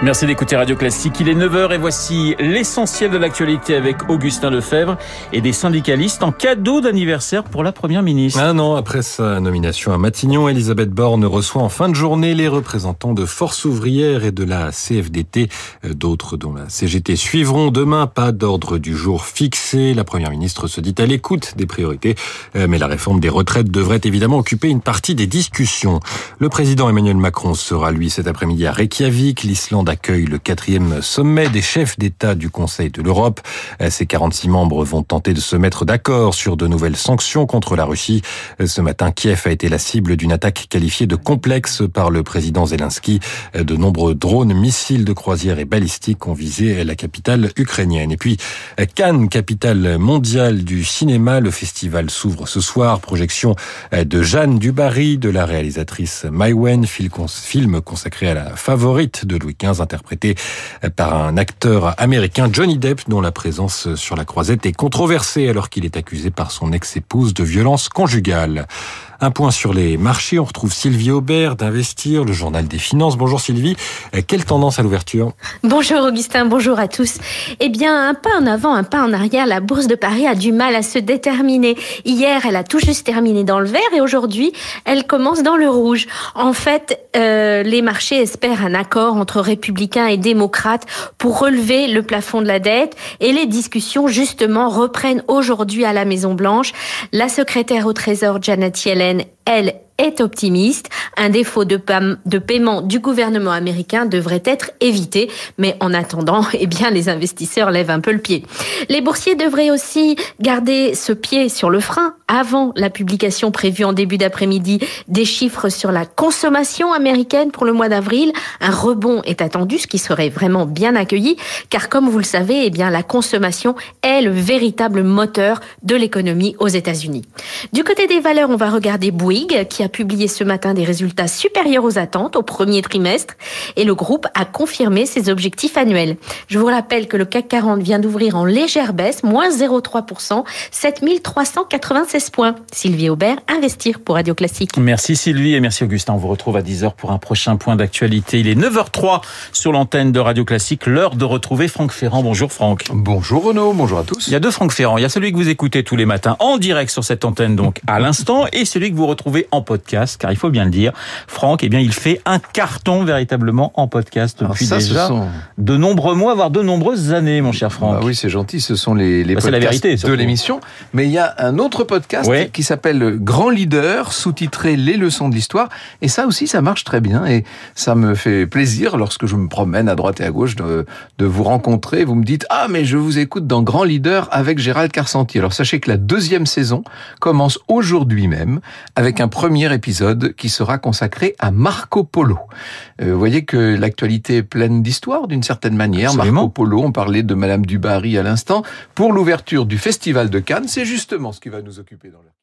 Merci d'écouter Radio Classique. Il est 9h et voici l'essentiel de l'actualité avec Augustin Lefebvre et des syndicalistes en cadeau d'anniversaire pour la Première ministre. Un an après sa nomination à Matignon, Elisabeth Borne reçoit en fin de journée les représentants de Force ouvrière et de la CFDT. D'autres, dont la CGT, suivront demain. Pas d'ordre du jour fixé. La Première ministre se dit à l'écoute des priorités, mais la réforme des retraites devrait évidemment occuper une partie des discussions. Le président Emmanuel Macron sera, lui, cet après-midi à Reykjavik. L'Islande accueille le quatrième sommet des chefs d'État du Conseil de l'Europe. Ces 46 membres vont tenter de se mettre d'accord sur de nouvelles sanctions contre la Russie. Ce matin, Kiev a été la cible d'une attaque qualifiée de complexe par le président Zelensky. De nombreux drones, missiles de croisière et balistiques ont visé la capitale ukrainienne. Et puis, Cannes, capitale mondiale du cinéma, le festival s'ouvre ce soir. Projection de Jeanne Dubarry, de la réalisatrice Maïwen, film consacré à la favorite de Louis XV interprété par un acteur américain, Johnny Depp, dont la présence sur la croisette est controversée alors qu'il est accusé par son ex-épouse de violence conjugale. Un point sur les marchés. On retrouve Sylvie Aubert d'Investir, le journal des finances. Bonjour Sylvie. Quelle tendance à l'ouverture? Bonjour Augustin, bonjour à tous. Eh bien, un pas en avant, un pas en arrière. La bourse de Paris a du mal à se déterminer. Hier, elle a tout juste terminé dans le vert et aujourd'hui, elle commence dans le rouge. En fait, euh, les marchés espèrent un accord entre républicains et démocrates pour relever le plafond de la dette et les discussions justement reprennent aujourd'hui à la Maison Blanche. La secrétaire au Trésor Janet Yellen elle, est optimiste. Un défaut de, paiement du gouvernement américain devrait être évité, mais en attendant, eh bien, les investisseurs lèvent un peu le pied. Les boursiers devraient aussi garder ce pied sur le frein avant la publication prévue en début d'après-midi des chiffres sur la consommation américaine pour le mois d'avril. Un rebond est attendu, ce qui serait vraiment bien accueilli, car comme vous le savez, eh bien, la consommation est le véritable moteur de l'économie aux États-Unis. Du côté des valeurs, on va regarder Bouygues, qui a publié ce matin des résultats supérieurs aux attentes au premier trimestre et le groupe a confirmé ses objectifs annuels. Je vous rappelle que le CAC 40 vient d'ouvrir en légère baisse, moins 0,3%, 7396 points. Sylvie Aubert, Investir pour Radio Classique. Merci Sylvie et merci Augustin. On vous retrouve à 10h pour un prochain point d'actualité. Il est 9h03 sur l'antenne de Radio Classique. L'heure de retrouver Franck Ferrand. Bonjour Franck. Bonjour Renaud, bonjour à tous. Il y a deux Franck Ferrand. Il y a celui que vous écoutez tous les matins en direct sur cette antenne donc à l'instant et celui que vous retrouvez en podcast podcast, car il faut bien le dire, Franck, eh bien, il fait un carton véritablement en podcast depuis déjà de nombreux mois, voire de nombreuses années, mon cher Franck. Bah oui, c'est gentil, ce sont les, les bah, podcasts la vérité, de l'émission. Mais il y a un autre podcast Oui. qui s'appelle Grand Leader, sous-titré Les leçons de l'histoire. Et ça aussi, ça marche très bien. Et ça me fait plaisir lorsque je me promène à droite et à gauche de, de vous rencontrer. Vous me dites, ah, mais je vous écoute dans Grand Leader avec Gérald Carcentier. Alors sachez que la deuxième saison commence aujourd'hui même avec un premier épisode qui sera consacré à Marco Polo. Euh, vous voyez que l'actualité est pleine d'histoire d'une certaine manière. Absolument. Marco Polo, on parlait de Madame Dubarry à l'instant. Pour l'ouverture du Festival de Cannes, c'est justement ce qui va nous occuper dans le...